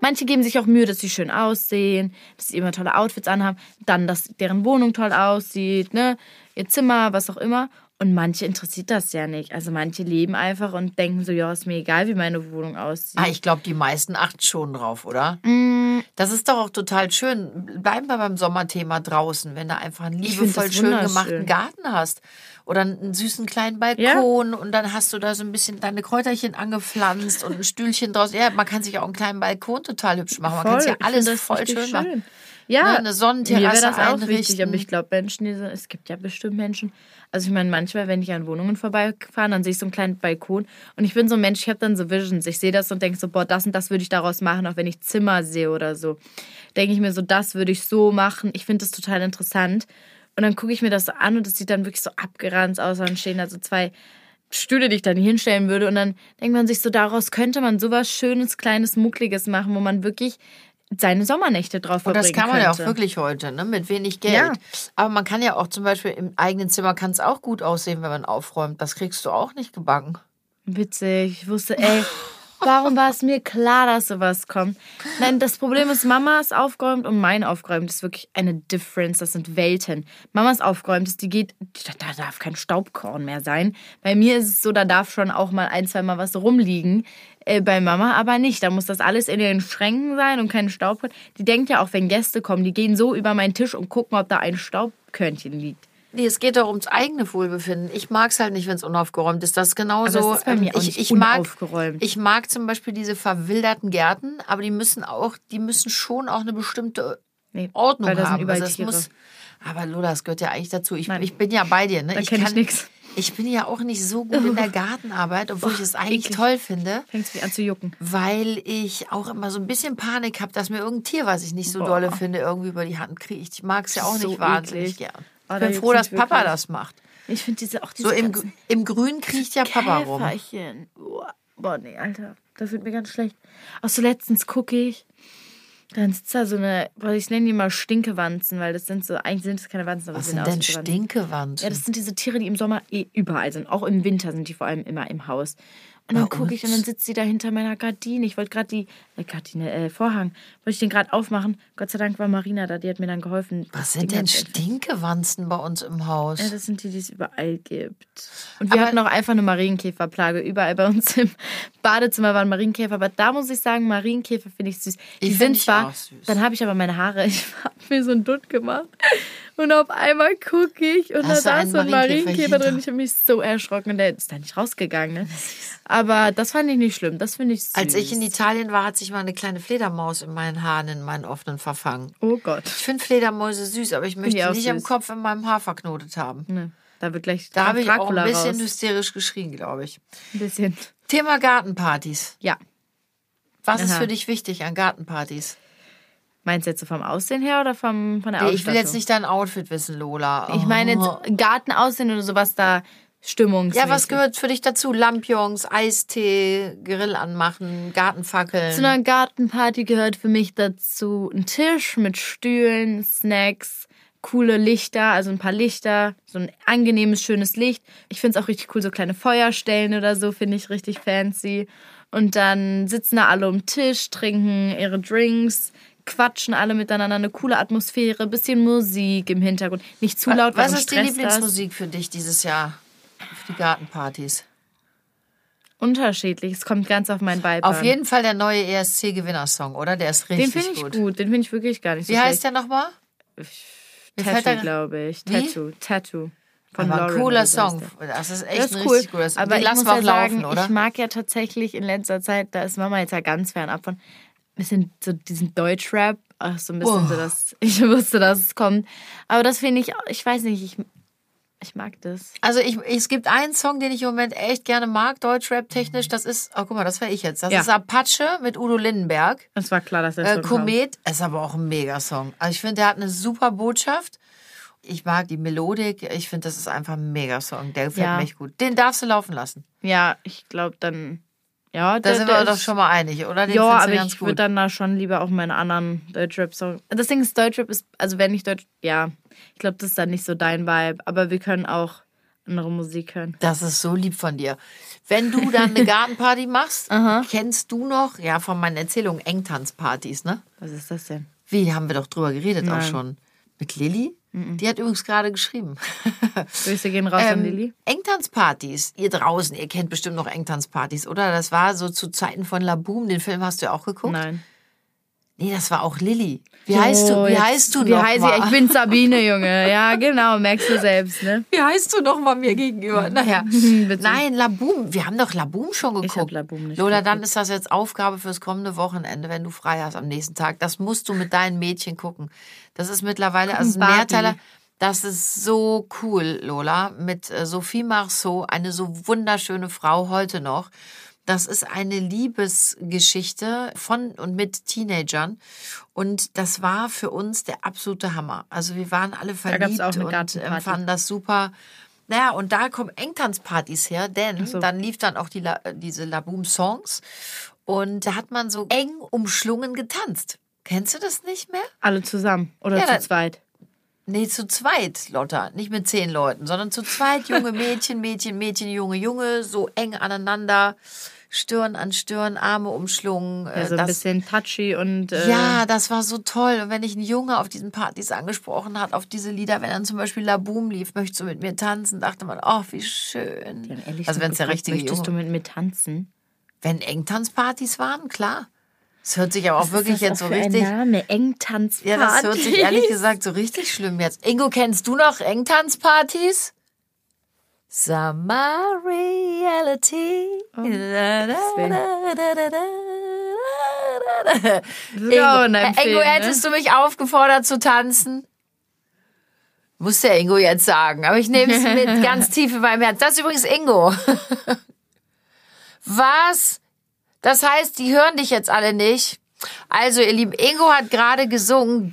Manche geben sich auch Mühe, dass sie schön aussehen, dass sie immer tolle Outfits anhaben, dann, dass deren Wohnung toll aussieht, ne, ihr Zimmer, was auch immer. Und manche interessiert das ja nicht. Also manche leben einfach und denken so, ja, ist mir egal, wie meine Wohnung aussieht. Ah, ich glaube, die meisten achten schon drauf, oder? Mm. Das ist doch auch total schön. Bleiben wir beim Sommerthema draußen, wenn du einfach einen liebevoll schön gemachten Garten hast. Oder einen süßen kleinen Balkon ja. und dann hast du da so ein bisschen deine Kräuterchen angepflanzt und ein Stühlchen draus. Ja, man kann sich auch einen kleinen Balkon total hübsch machen. Man kann sich ja alles voll schön, schön machen. Ja, ne, eine Sonnenterrasse mir das auch wichtig, aber ich glaube, Menschen, die so, es gibt ja bestimmt Menschen. Also ich meine, manchmal, wenn ich an Wohnungen vorbeifahre, dann sehe ich so einen kleinen Balkon und ich bin so ein Mensch, ich habe dann so Visions. Ich sehe das und denke so, boah, das und das würde ich daraus machen, auch wenn ich Zimmer sehe oder so. Denke ich mir so, das würde ich so machen. Ich finde das total interessant. Und dann gucke ich mir das so an und das sieht dann wirklich so abgeranzt aus. Dann stehen da so zwei Stühle, die ich dann hinstellen würde. Und dann denkt man sich so, daraus könnte man sowas Schönes, Kleines, Muckliges machen, wo man wirklich seine Sommernächte drauf verbringen Und das kann man könnte. ja auch wirklich heute, ne? mit wenig Geld. Ja. Aber man kann ja auch zum Beispiel im eigenen Zimmer kann es auch gut aussehen, wenn man aufräumt. Das kriegst du auch nicht gebacken. Witzig. Ich wusste, ey, (laughs) Warum war es mir klar, dass sowas kommt? Nein, das Problem ist, Mama ist aufgeräumt und mein aufgeräumt ist wirklich eine Difference. Das sind Welten. Mama ist aufgeräumt, ist, die geht, da darf kein Staubkorn mehr sein. Bei mir ist es so, da darf schon auch mal ein, zwei Mal was rumliegen. Äh, bei Mama aber nicht. Da muss das alles in den Schränken sein und kein Staubkorn. Die denkt ja auch, wenn Gäste kommen, die gehen so über meinen Tisch und gucken, ob da ein Staubkörnchen liegt. Nee, es geht doch ums eigene Wohlbefinden. Ich mag es halt nicht, wenn es unaufgeräumt ist. Das ist genauso. Aber es ist bei mir ähm, auch ich, ich mag, unaufgeräumt. ich mag zum Beispiel diese verwilderten Gärten, aber die müssen auch, die müssen schon auch eine bestimmte Nee, Ordnung haben. Also Tiere. muss, aber Lola, das gehört ja eigentlich dazu. Ich, Nein. ich bin ja bei dir. Ne? Da kenn ich nix. Ich bin ja auch nicht so gut in der (laughs) Gartenarbeit, obwohl ich es eigentlich eklig. toll finde. Fängt es mich an zu jucken. Weil ich auch immer so ein bisschen Panik habe, dass mir irgendein Tier, was ich nicht so Boah. dolle finde, irgendwie über die Hand kriegt. Ich mag es ja auch So nicht wahnsinnig gern. Oh, Ich da bin froh, dass Papa wirklich. das macht. Ich finde diese auch diese So im, im Grün kriecht ja Papa rum. Käferchen. Boah, Boah, nee, Alter. Das wird mir ganz schlecht. Auch so letztens gucke ich. Dann sitzt da so eine, ich nenne die mal Stinkewanzen, weil das sind so, eigentlich sind es keine Wanzen, aber Was sind sehen denn. Stinkewanzen? Ja, das sind diese Tiere, die im Sommer eh überall sind. Auch im Winter sind die vor allem immer im Haus. Und dann gucke ich und dann sitzt sie da hinter meiner Gardine. Ich wollte gerade die, äh, Gardine, äh, Vorhang, wollte ich den gerade aufmachen. Gott sei Dank war Marina da, die hat mir dann geholfen. Was sind denn. Stinkewanzen bei uns im Haus? Ja, das sind die, die es überall gibt. Und wir Aber- hatten auch einfach eine Marienkäferplage. Überall bei uns im Badezimmer waren Marienkäfer. Aber da muss ich sagen, Marienkäfer finde ich süß. Die Die sind ich zwar, auch süß. dann habe ich aber meine Haare, (laughs) ich habe mir so einen Dutt gemacht. Und auf einmal gucke ich und Hast da saß so ein Marienkäfer drin. Ich habe mich so erschrocken der ist da nicht rausgegangen. Ne? Aber das fand ich nicht schlimm. Das finde ich süß. Als ich in Italien war, hat sich mal eine kleine Fledermaus in meinen Haaren, in meinen offenen verfangen. Oh Gott. Ich finde Fledermäuse süß, aber ich möchte die auch nicht am süß. Kopf in meinem Haar verknotet haben. Ne, da wird gleich Da habe ich auch ein bisschen raus. hysterisch geschrien, glaube ich. Ein bisschen. Thema Gartenpartys. Ja. Was ist Aha. für dich wichtig an Gartenpartys? Meinst du jetzt so vom Aussehen her oder vom, von der Ausstattung? ich will jetzt nicht dein Outfit wissen, Lola. Ich meine Oh. jetzt (laughs) Garten aussehen oder sowas da Stimmung. Ja, was gehört für dich dazu? Lampions, Eistee, Grill anmachen, Gartenfackeln. Zu einer Gartenparty gehört für mich dazu ein Tisch mit Stühlen, Snacks, coole Lichter, also ein paar Lichter, so ein angenehmes, schönes Licht. Ich finde es auch richtig cool, so kleine Feuerstellen oder so, finde ich richtig fancy. Und dann sitzen da alle um den Tisch, trinken ihre Drinks, quatschen alle miteinander, eine coole Atmosphäre, bisschen Musik im Hintergrund. Nicht zu laut, weil Was sonst ist die stresst das. Lieblingsmusik für dich dieses Jahr? Für die Gartenpartys. Unterschiedlich, es kommt ganz auf meinen Vibe Auf an. jeden Fall der neue ESC-Gewinnersong, oder? Der ist Den richtig finde ich gut. gut. den finde ich wirklich gar nicht so Wie heißt schlecht. der nochmal? Tattoo, glaube ich. Wie? Tattoo. Tattoo. Von Aber ein cooler Song. Das ist echt Das ein ist cool. richtig guter Song. Aber Den ich lassen muss wir ja laufen, sagen, oder? ich mag ja tatsächlich in letzter Zeit, da ist Mama jetzt ja ganz fernab von, bisschen so diesen Deutschrap, ach, so ein bisschen Oh. so, dass (laughs) ich wusste, dass es kommt. Aber das finde ich, ich weiß nicht, ich, ich mag das. Also ich, es gibt einen Song, den ich im Moment echt gerne mag, Deutschrap-technisch. Das ist, oh guck mal, das wäre ich jetzt. Das Ja. ist Apache mit Udo Lindenberg. Es war klar, dass das Äh, schon kommt. Komet ist aber auch ein Megasong. Also ich finde, der hat eine super Botschaft. Ich mag die Melodik. Ich finde, das ist einfach ein Megasong. Der gefällt Ja. mir echt gut. Den darfst du laufen lassen. Ja, ich glaube dann, ja, Da der- sind wir doch ist- schon mal einig, oder? Den ja, aber ich würde dann da schon lieber auch meinen anderen Deutschrap-Song. Das Ding ist, Deutschrap ist, also wenn ich Deutsch, ja, ich glaube, das ist dann nicht so dein Vibe, aber wir können auch andere Musik hören. Das ist so lieb von dir. Wenn du dann eine (laughs) Gartenparty machst, kennst du noch, ja, von meinen Erzählungen, Engtanzpartys, ne? Was ist das denn? Wie, haben wir doch drüber geredet auch Nein. schon. Mit Lilly? Die hat übrigens gerade geschrieben. (laughs) Grüße gehen raus an Ähm, Lilly. Engtanzpartys. Ihr draußen, ihr kennt bestimmt noch Engtanzpartys, oder? Das war so zu Zeiten von La Boom. Den Film hast du ja auch geguckt? Nein. Nee, das war auch Lilly. Wie heißt du? Wie heißt du Wie noch heiße mal? ich? Ich bin Sabine, Junge. Ja, genau, merkst du selbst, ne? Wie heißt du noch mal mir gegenüber? Naja. (laughs) Nein, La Boom. Wir haben doch La Boom schon geguckt. hab La Boom nicht Lola, dann ist das jetzt Aufgabe fürs kommende Wochenende, wenn du frei hast am nächsten Tag. Das musst du mit deinen Mädchen gucken. Das ist mittlerweile also ein. Mehrteiler. Das ist so cool, Lola. Mit äh, Sophie Marceau, eine so wunderschöne Frau heute noch. Das ist eine Liebesgeschichte von und mit Teenagern. Und das war für uns der absolute Hammer. Also wir waren alle verliebt und ähm, fanden das super. Naja, und da kommen Engtanzpartys her, denn so. dann lief dann auch die, La- diese Laboom-Songs. Und da hat man so eng umschlungen getanzt. Kennst du das nicht mehr? Alle zusammen oder Ja, zu zweit. Nee, zu zweit, Lotta. Nicht mit zehn Leuten, sondern zu zweit. Junge Mädchen, Mädchen, Mädchen, Junge, Junge. So eng aneinander. Stirn an Stirn, Arme umschlungen. Ja, äh, so ein das, bisschen touchy und. Äh, ja, das war so toll. Und wenn ich einen Junge auf diesen Partys angesprochen hat, auf diese Lieder, wenn dann zum Beispiel La Boom lief, möchtest du mit mir tanzen, dachte man, oh, wie schön. Die haben ehrlich also wenn es der richtige Möchtest Junge. du mit mir tanzen? Wenn Engtanzpartys waren, klar. Es hört sich aber auch wirklich Was ist jetzt das so auch für richtig. Ein Name? Engtanzparty. Ja, das hört sich ehrlich gesagt so richtig schlimm jetzt. Ingo, kennst du noch Engtanzpartys? Summer Reality. Oh, Ingo, ja ein äh, Ingo, ne? hättest du mich aufgefordert zu tanzen? Muss der Ingo jetzt sagen, aber ich nehme es mit (laughs) ganz tief in meinem Herz. Das ist übrigens Ingo. (laughs) Was? Das heißt, die hören dich jetzt alle nicht. Also, ihr Lieben, Ingo hat gerade gesungen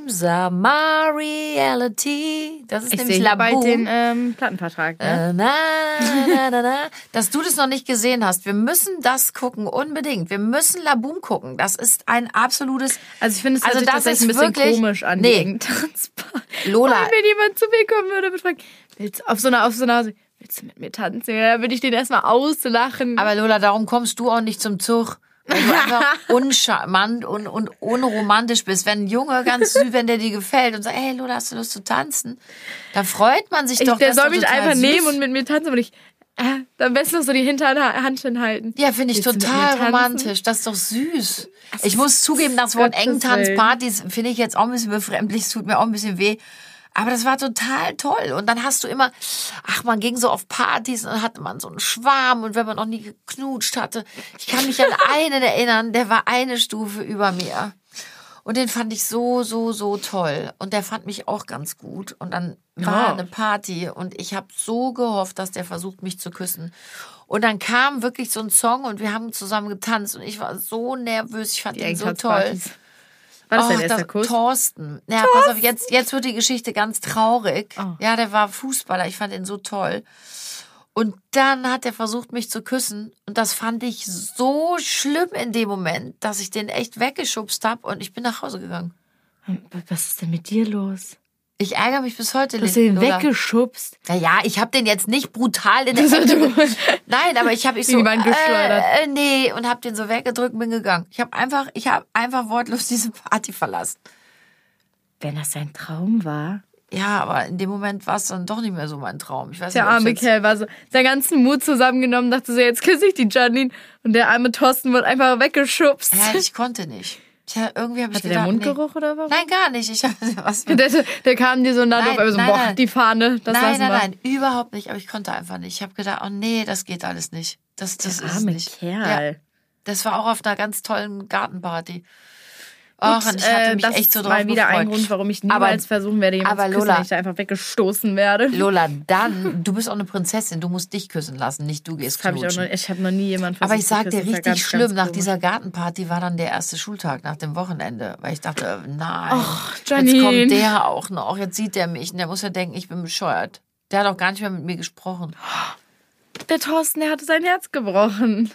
Dreams are my reality. Das ist Ich nämlich sehe La hier bald Boom. den ähm, Plattenvertrag. Ne? Äh, na, na, na, na. Dass du das noch nicht gesehen hast. Wir müssen das gucken, unbedingt. Wir müssen La Boom gucken. Das ist ein absolutes. Also ich finde es Also das tatsächlich ist ein bisschen wirklich- komisch an Nee. die Engtanzparty. Lola. Und wenn jemand zu mir kommen würde und fragt, willst du auf so einer, auf so einer, willst du mit mir tanzen? Ja, dann würde ich den erstmal auslachen. Aber Lola, darum kommst du auch nicht zum Zug. Weil du einfach (laughs) uncharmant und, und unromantisch bist. Wenn ein Junge ganz süß, wenn der dir gefällt und sagt, hey Lola, hast du Lust zu tanzen? Da freut man sich ich, doch. der soll doch mich einfach süß. nehmen und mit mir tanzen, aber ich, äh, am besten noch so die Hinterhand hinhalten. Ja, finde ich Willst total romantisch. Das ist doch süß. Ich muss zugeben, das Wort Engtanzpartys finde ich jetzt auch ein bisschen befremdlich. Es tut mir auch ein bisschen weh. Aber das war total toll. Und dann hast du immer, ach, man ging so auf Partys und dann hatte man so einen Schwarm und wenn man noch nie geknutscht hatte. Ich kann mich an (laughs) einen erinnern, der war eine Stufe über mir. Und den fand ich so, so, so toll. Und der fand mich auch ganz gut. Und dann war Ja. eine Party und ich habe so gehofft, dass der versucht, mich zu küssen. Und dann kam wirklich so ein Song und wir haben zusammen getanzt und ich war so nervös. Ich fand Die ihn so toll. Engtanzpartys. War das Och, dein erster das- Kuss? Thorsten. Ja, pass auf, jetzt, jetzt wird die Geschichte ganz traurig. Oh. Ja, der war Fußballer. Ich fand ihn so toll. Und dann hat er versucht, mich zu küssen. Und das fand ich so schlimm in dem Moment, dass ich den echt weggeschubst habe und ich bin nach Hause gegangen. Was ist denn mit dir los? Ich ärgere mich bis heute. Du hast den Lola. weggeschubst. Naja, ich habe den jetzt nicht brutal in (laughs) der Nein, aber ich habe ich so. Äh, äh, nee und habe den so weggedrückt und bin gegangen. Ich habe einfach ich habe einfach wortlos (laughs) diese Party verlassen. Wenn das sein Traum war. Ja, aber in dem Moment war es dann doch nicht mehr so mein Traum. Ich weiß Der nicht, arme Kerl war so, seinen ganzen Mut zusammengenommen, dachte so, jetzt küsse ich die Janine. Und der arme Thorsten wird einfach weggeschubst. Ja, ich konnte nicht. Tja, irgendwie habe ich Hatte der gedacht, Mundgeruch oder was? Nee. Nein, gar nicht. Ich hab, (laughs) was Der, der kam dir so nah Nein, drauf, aber so, nein, boah, nein. die Fahne, das nein, nein, wir. nein, überhaupt nicht. Aber ich konnte einfach nicht. Ich habe gedacht, oh nee, das geht alles nicht. Das, das Der ist arme nicht. Kerl. Ja, das war auch auf einer ganz tollen Gartenparty. Ach, und ich hatte äh, mich das echt so ist drauf mal wieder gefreut. ein Grund, warum ich niemals versuchen werde, jemanden aber zu küssen, Lola- ich einfach weggestoßen werde. Lola, (laughs) dann, du bist auch eine Prinzessin. Du musst dich küssen lassen, nicht du gehst Das hab ich knutschen. noch, ich habe noch nie jemanden versucht Aber ich sag küssen. dir, ja richtig ganz, schlimm, ganz nach dieser Gartenparty war dann der erste Schultag nach dem Wochenende. Weil ich dachte, nein, Och, jetzt kommt der auch noch. Jetzt sieht der mich und der muss ja denken, ich bin bescheuert. Der hat auch gar nicht mehr mit mir gesprochen. Der Thorsten, der hatte sein Herz gebrochen.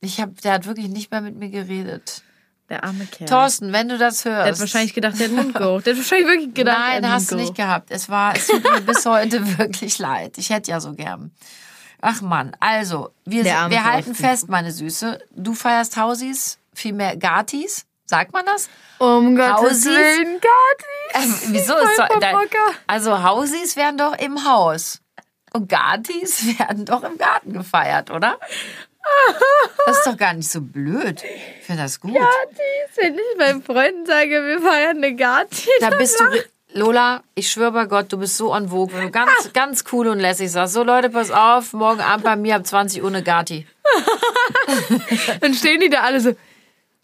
Ich hab, der hat wirklich nicht mehr mit mir geredet. Der arme Kerl. Thorsten, wenn du das hörst. Der hat wahrscheinlich gedacht, der hat Mundgeruch. (laughs) Der hat wahrscheinlich wirklich gedacht, der Nein, hat hast du nicht gehabt. Es war, es tut mir bis heute (laughs) wirklich leid. Ich hätte ja so gern. Ach Mann, also, wir, Der wir halten fest, meine Süße. Du feierst Hausis, vielmehr Gatis. Sagt man das? Um Gottes Hausis? Willen, Gati. Ähm, wieso ist so, da. Also Hausis werden doch im Haus. Und Gatis (laughs) werden doch im Garten gefeiert, oder? Das ist doch gar nicht so blöd. Ich finde das gut. Wenn ich meinen Freunden sage, wir feiern eine Gati, Da bist du, Lola, ich schwöre bei Gott, du bist so on vogue, wenn du ganz, (laughs) ganz cool und lässig sagst. So Leute, pass auf, morgen Abend bei mir ab 20 Uhr eine Gati. (laughs) dann stehen die da alle so.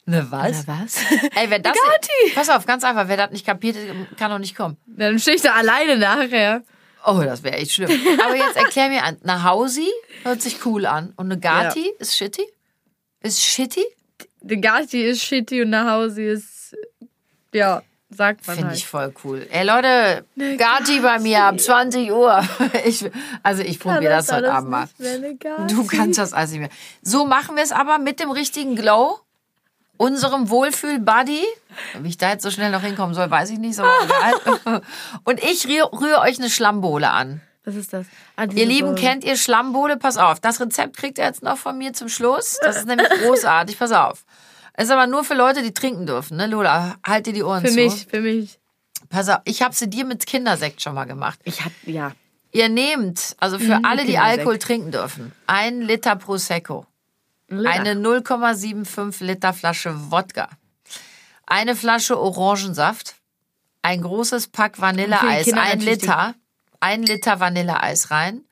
Ne, was? was? (laughs) Ey, wer das, Gati. pass auf, ganz einfach, wer das nicht kapiert, kann doch nicht kommen. Dann stehe ich da alleine nachher. Oh, das wäre echt schlimm. Aber jetzt erklär mir an, eine Hausi hört sich cool an und eine Gati ist shitty? Ist shitty? Die Gati ist shitty und nach Hause ist, ja, sagt man Finde halt. ich voll cool. Ey Leute, Gati bei mir ab 20 Uhr. (laughs) Ich, also ich probiere das heute Abend mal. Du kannst das alles nicht mehr. So machen wir es aber mit dem richtigen Glow, unserem Wohlfühl-Buddy. Wie ich da jetzt so schnell noch hinkommen soll, weiß ich nicht, so egal. (laughs) Und ich rühre rühr euch eine Schlammbohle an. Was ist das? Ah, Ihr Lieben, kennt ihr Schlammbohle? Pass auf, das Rezept kriegt ihr jetzt noch von mir zum Schluss. Das ist nämlich großartig, pass auf. Ist aber nur für Leute, die trinken dürfen, ne, Lola? Halt dir die Ohren Für zu. mich, für mich. Pass auf, ich habe sie dir mit Kindersekt schon mal gemacht. Ich hab, ja. Ihr nehmt, also für Mhm, alle, die. Alkohol trinken dürfen, ein Liter Prosecco, eine 0,75 Liter Flasche Wodka, eine Flasche Orangensaft, ein großes Pack Vanilleeis, ein Liter, ein Liter Vanilleeis rein,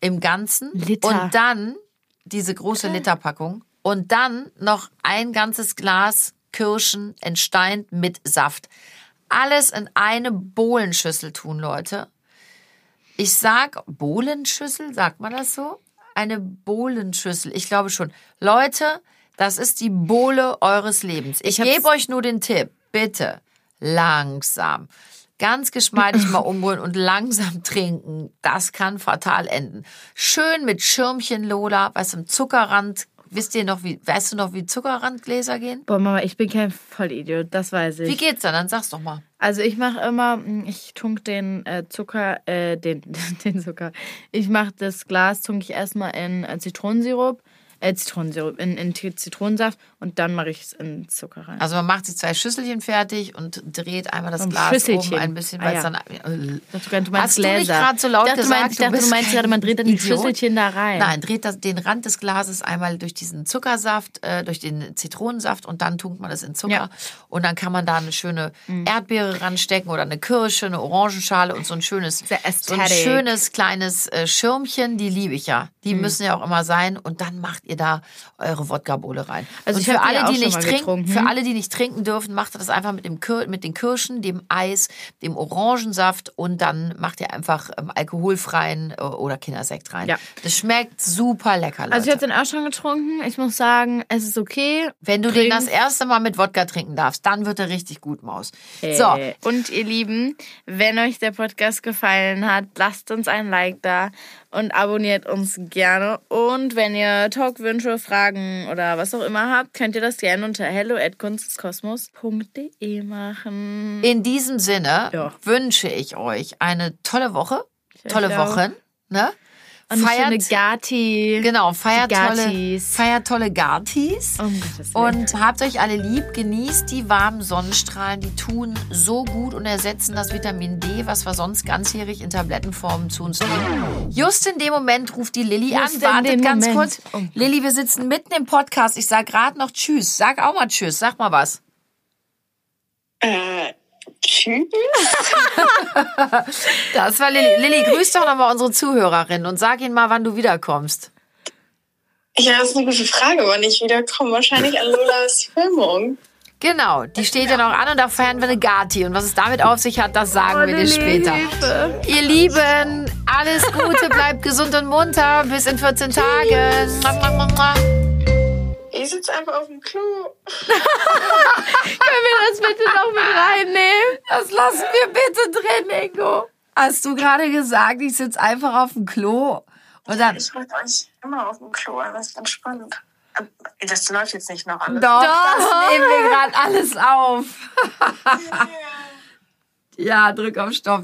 im Ganzen. Liter. und dann diese große Literpackung. Und dann noch ein ganzes Glas Kirschen entsteint mit Saft. Alles in eine Bohlenschüssel tun, Leute. Ich sag Bohlenschüssel, sagt man das so? Eine Bohlenschüssel, ich glaube schon. Leute, das ist die Bohle eures Lebens. Ich, Ich gebe euch nur den Tipp, bitte langsam. Ganz geschmeidig mal (laughs) umrühren und langsam trinken. Das kann fatal enden. Schön mit Schirmchen, Lola, was im Zuckerrand. Wisst ihr noch, wie, weißt du noch, wie Zuckerrandgläser gehen? Boah, Mama, ich bin kein Vollidiot, das weiß ich. Wie geht's dann? Dann sag's doch mal. Also ich mache immer, mm, ich tunk den äh, Zucker, äh, den, (laughs) den Zucker. Ich mache das Glas, tunk ich erstmal in äh, Zitronensirup, äh, Zitronensirup, in, in Zitronensaft und dann mache ich es in Zucker rein. Also man macht sich zwei Schüsselchen fertig und dreht einmal das Glas Schüsselchen. oben ein bisschen, Ah, weil ja. es dann... Äh, Ich dachte, du meinst Hast du nicht Gläser. gerade so laut ich dachte, gesagt, Du meinst, ich dachte, du du meinst gerade, man dreht dann die? Schüsselchen da rein. Nein, dreht das, den Rand des Glases einmal durch diesen Zuckersaft, äh, durch den Zitronensaft und dann tunkt man das in Zucker. Ja. Mhm. Und dann kann man da eine schöne Erdbeere ranstecken oder eine Kirsche, eine Orangenschale und so ein schönes, so ein schönes kleines äh, Schirmchen, die liebe ich ja. Die Mhm. müssen ja auch immer sein. Und dann macht ihr da eure Wodka-Bohle rein. Also für alle, die nicht trinken, für alle, die nicht trinken dürfen, macht ihr das einfach mit dem Kir mit den Kirschen, dem Eis, dem Orangensaft und dann macht ihr einfach ähm, alkoholfreien äh, oder Kindersekt rein. Ja. Das schmeckt super lecker, Leute. Also ich habe den auch schon getrunken. Ich muss sagen, es ist okay. Wenn du den Trink- das erste Mal mit Wodka trinken darfst, dann wird er richtig gut, Maus. So, Äh, Und ihr Lieben, wenn euch der Podcast gefallen hat, lasst uns ein Like da und abonniert uns gerne. Und wenn ihr Talkwünsche, Fragen oder was auch immer habt, könnt ihr das gerne unter hello@kunstkosmos.de machen. in diesem Sinne Ja. wünsche ich euch eine tolle Woche, tolle auch. Wochen, ne? Und eine Feiert, Gati. genau, feiert tolle, feiert tolle Gartis. Willen. Und habt euch alle lieb, genießt die warmen Sonnenstrahlen, die tun so gut und ersetzen das Vitamin D, was wir sonst ganzjährig in Tablettenform zu uns nehmen. Just in dem Moment ruft die Lilly an. Wartet ganz Moment. kurz. Oh. Lilly, wir sitzen mitten im Podcast. Ich sag gerade noch Tschüss. Sag auch mal Tschüss. Sag mal was. Äh, tschüss. (laughs) Das war Lilly. Lilly, grüß doch nochmal unsere Zuhörerin und sag ihnen mal, wann du wiederkommst. Ja, das ist eine gute Frage, wann ich wiederkomme. Wahrscheinlich an Lolas Filmung. Genau, die steht ja noch an und da feiern wir eine Gati. Und was es damit auf sich hat, das sagen wir dir später. Ihr Lieben, alles Gute, bleibt gesund und munter. Bis in 14 Tagen. Ich sitze einfach auf dem Klo. Können wir das bitte noch mit reinnehmen? Das lassen wir bitte drin, Ingo. Hast du gerade gesagt, ich sitze einfach auf dem Klo? Und dann, Ich halte euch immer auf dem Klo das ist ganz spannend. Das läuft jetzt nicht noch alles. doch, das nehmen wir gerade alles auf. (laughs) ja, drück auf Stopp.